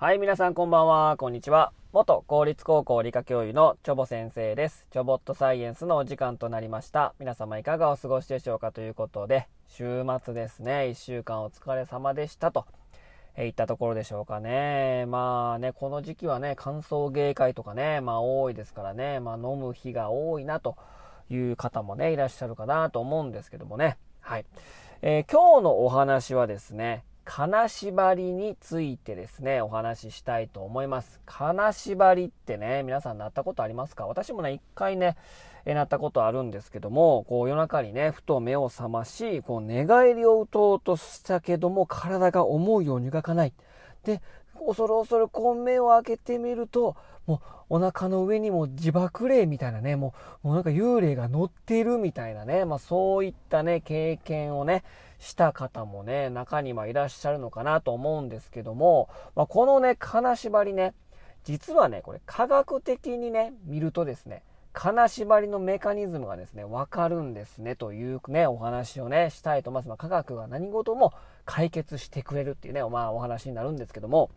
はい、皆さんこんばんは、こんにちは。元公立高校理科教諭のチョボ先生です。チョボットサイエンスのお時間となりました。皆様いかがお過ごしでしょうかということで、週末ですね、1週間お疲れ様でしたと。えいったところでしょうかね。まあね、この時期はね、乾燥芸会とかね、まあ多いですからね、まあ飲む日が多いなという方もね、いらっしゃるかなと思うんですけどもね。はい。えー、今日のお話はですね、金縛りについてですね、お話ししたいと思います。金縛りってね、皆さんなったことありますか？私もね、一回ね、えなったことあるんですけども、こう夜中にね、ふと目を覚まし、こう寝返りを打とうとしたけども、体が思うように動かない。で、恐る恐るこう目を開けてみると、もうお腹の上にも自爆霊みたいなね、もうもうなんか幽霊が乗ってるみたいなね、まあそういったね、経験をね、した方もね、中にはいらっしゃるのかなと思うんですけども、まあ、このね、金縛りね、実はね、これ科学的にね、見るとですね、金縛りのメカニズムがですね、わかるんですね、というね、お話をね、したいと思います。まあ、科学が何事も解決してくれるっていうね、まあ、お話になるんですけども、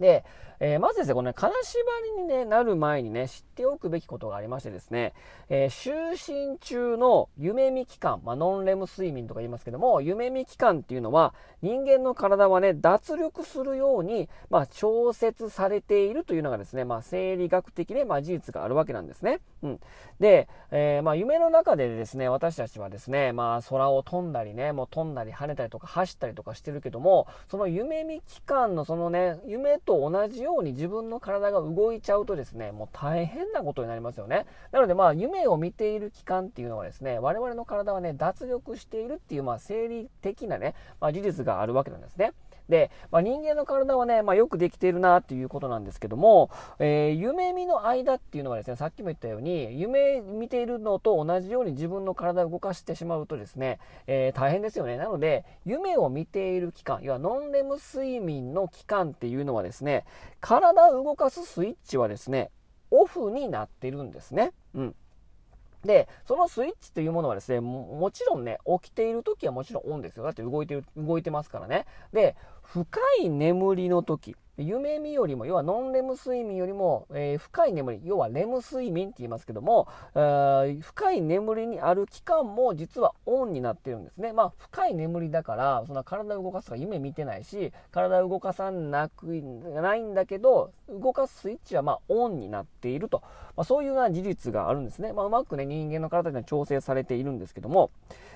で、えー、まずですね、このね、金縛りに、ね、なる前にね、知っておくべきことがありましてですね、えー、就寝中の夢見期間、まあ、ノンレム睡眠とか言いますけども、夢見期間っていうのは、人間の体はね、脱力するように、まあ、調節されているというのがですね、まあ、生理学的ね、まあ、事実があるわけなんですね。うん。で、えー、まあ、夢の中でですね、私たちはですね、まあ、空を飛んだりね、もう飛んだり跳ねたりとか走ったりとかしてるけども、その夢見期間のそのね、夢と同じように自分の体が動いちゃうとですね、もう大変なことになりますよね。なのでまあ夢を見ている期間っていうのはですね、我々の体はね、脱力しているっていうまあ生理的なね、まあ、事実があるわけなんですね。で、まあ、人間の体はね、まあ、よくできているなっていうことなんですけども、えー、夢見の間っていうのはですね、さっきも言ったように、夢見ているのと同じように自分の体を動かしてしまうとですね、えー、大変ですよね。なので、夢を見ている期間、要はノンレム睡眠の期間っていうのはですね、体を動かすスイッチはですね、オフになってるんですね。うん。で、そのスイッチというものはですね、もちろんね、起きている時はもちろんオンですよ。だって動いてる、動いてますからね。で、深い眠りの時、夢見よりも、要はノンレム睡眠よりも、えー、深い眠り、要はレム睡眠って言いますけども、深い眠りにある期間も実はオンになってるんですね。まあ、深い眠りだから、そんな体を動かすか夢見てないし、体を動かさなく、ないんだけど、動かすスイッチはまあオンになっていると。まあ、そういうような事実があるんですね。まあ、うまくね、人間の体には調整されているんですけども、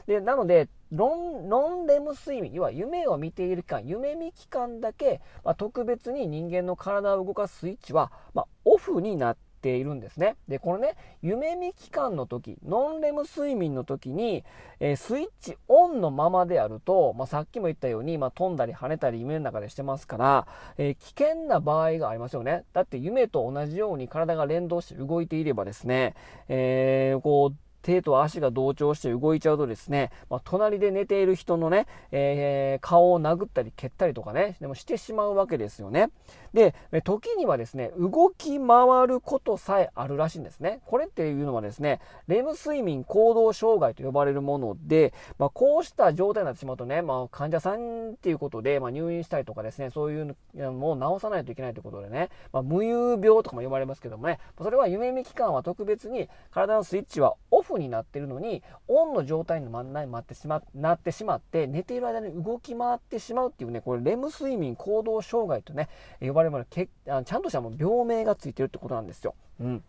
で、なので、ノン、ノンレム睡眠、要は夢を見ている期間、夢見期間だけ、まあ、特別に人間の体を動かすスイッチは、まあ、オフになっているんですね。で、このね、夢見期間の時、ノンレム睡眠の時に、えー、スイッチオンのままであると、まあ、さっきも言ったように、まあ、飛んだり跳ねたり夢の中でしてますから、えー、危険な場合がありますよね。だって夢と同じように体が連動して動いていればですね、えー、こう、手と足が同調して動いちゃうとですね、まあ、隣で寝ている人のね、えー、顔を殴ったり蹴ったりとかね、でもしてしまうわけですよね。で、時にはですね、動き回ることさえあるらしいんですね。これっていうのはですね、レム睡眠行動障害と呼ばれるもので、まあ、こうした状態になってしまうとね、まあ、患者さんっていうことで、まあ、入院したりとかですね、そういうのを治さないといけないということでね、まあ、無遊病とかも呼ばれますけどもね、それは夢見期間は特別に体のスイッチはオフになってるのに、オンの状態になってしまなってしまって、寝ている間に動き回ってしまうっていうね、これレム睡眠行動障害とね、呼ばれるもの、けあちゃんとしたもう病名がついてるってことなんですよ。うん。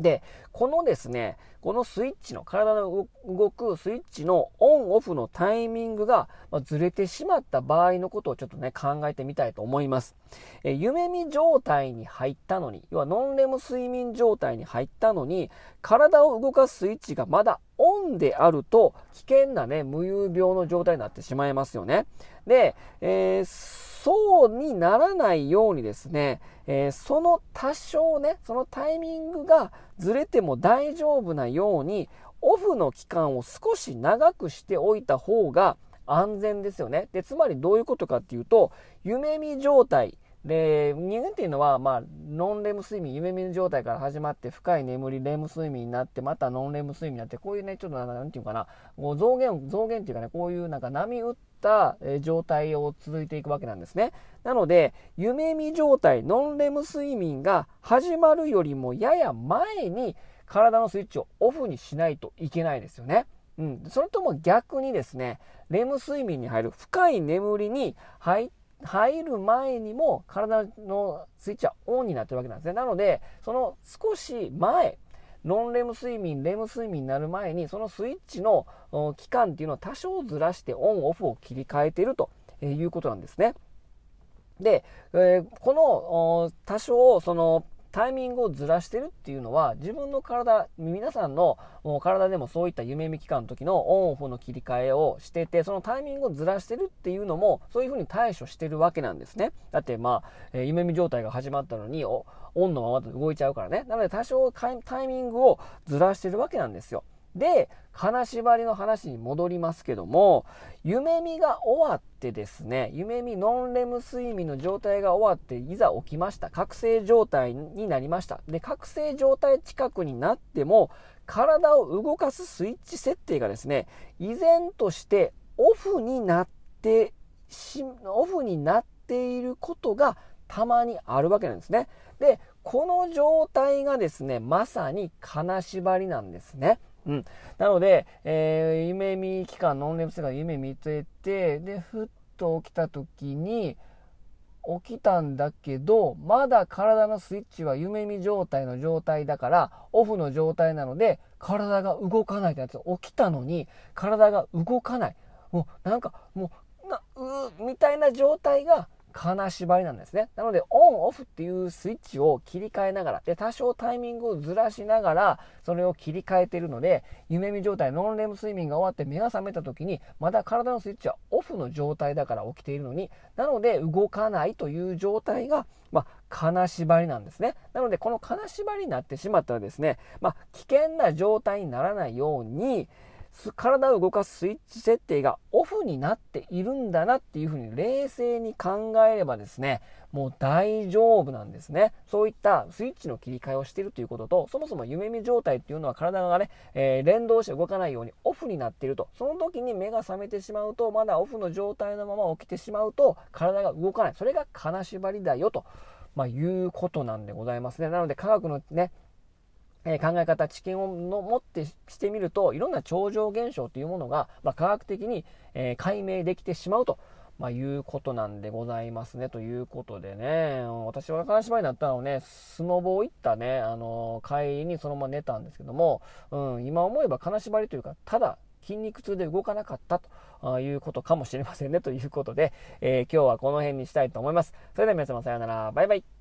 で、このですね、このスイッチの、体の動くスイッチのオンオフのタイミングがまずれてしまった場合のことをちょっとね、考えてみたいと思います。え夢見状態に入ったのに、要はノンレム睡眠状態に入ったのに、体を動かすスイッチがまだオンであると、危険なね、無遊病の状態になってしまいますよね。で、えーそうにならないようにですね、えー、その多少ね、そのタイミングがずれても大丈夫なように、オフの期間を少し長くしておいた方が安全ですよね。で、つまりどういうことかっていうと、夢見状態、で、人間っていうのは、まあ、ノンレム睡眠、夢見る状態から始まって、深い眠り、レム睡眠になって、またノンレム睡眠になって、こういうね、ちょっとなんていうかな、もう増減、増減っていうかね、こういうなんか波打った状態を続いていくわけなんですね。なので、夢見状態、ノンレム睡眠が始まるよりもやや前に、体のスイッチをオフにしないといけないですよね。うん、それとも逆にですね、レム睡眠に入る深い眠りに入っ入る前にも体のスイッチはオンになってるわけなんですね。なので、その少し前、ノンレム睡眠、レム睡眠になる前に、そのスイッチの期間っていうのは多少ずらしてオン、オフを切り替えているということなんですね。で、えー、この多少そのタイミングをずらしてるっていうのは自分の体皆さんの体でもそういった夢見期間の時のオンオフの切り替えをしててそのタイミングをずらしてるっていうのもそういうふうに対処してるわけなんですね。だってまあ、夢見状態が始まったのにオンのままで動いちゃうからね。なので多少タイミングをずらしてるわけなんですよ。で、金縛りの話に戻りますけども、夢見が終わってですね、夢見ノンレム睡眠の状態が終わって、いざ起きました。覚醒状態になりました。で、覚醒状態近くになっても、体を動かすスイッチ設定がですね、依然としてオフになってし、オフになっていることがたまにあるわけなんですね。で、この状態がですね、まさに金縛りなんですね。うん。なので、えー、夢見期間、ノンレムスが夢見てて、で、ふっと起きた時に、起きたんだけど、まだ体のスイッチは夢見状態の状態だから、オフの状態なので、体が動かないってやつ、起きたのに、体が動かない。もう、なんか、もう、な、うみたいな状態が、金縛りなんですね。なので、オン、オフっていうスイッチを切り替えながら、で、多少タイミングをずらしながら、それを切り替えているので、夢見状態、ノンレム睡眠が終わって目が覚めた時に、まだ体のスイッチはオフの状態だから起きているのに、なので動かないという状態が、まあ、金縛りなんですね。なので、この金縛りになってしまったらですね、まあ、危険な状態にならないように、体を動かすスイッチ設定がオフになっているんだなっていうふうに冷静に考えればですね、もう大丈夫なんですね。そういったスイッチの切り替えをしているということと、そもそも夢見状態っていうのは体がね、えー、連動して動かないようにオフになっていると。その時に目が覚めてしまうと、まだオフの状態のまま起きてしまうと、体が動かない。それが金縛りだよと、まあ、いうことなんでございますね。なので科学のね、え考え方、知見をの持ってしてみると、いろんな超常現象というものが、まあ、科学的に、え解明できてしまうと。まあ、いうことなんでございますね。ということでね、私は金縛りになったのね、スノボを行ったね、あの帰りにそのまま寝たんですけども、うん、今思えば金縛りというか、ただ筋肉痛で動かなかったということかもしれませんね。ということで、えー、今日はこの辺にしたいと思います。それでは皆様さようなら。バイバイ。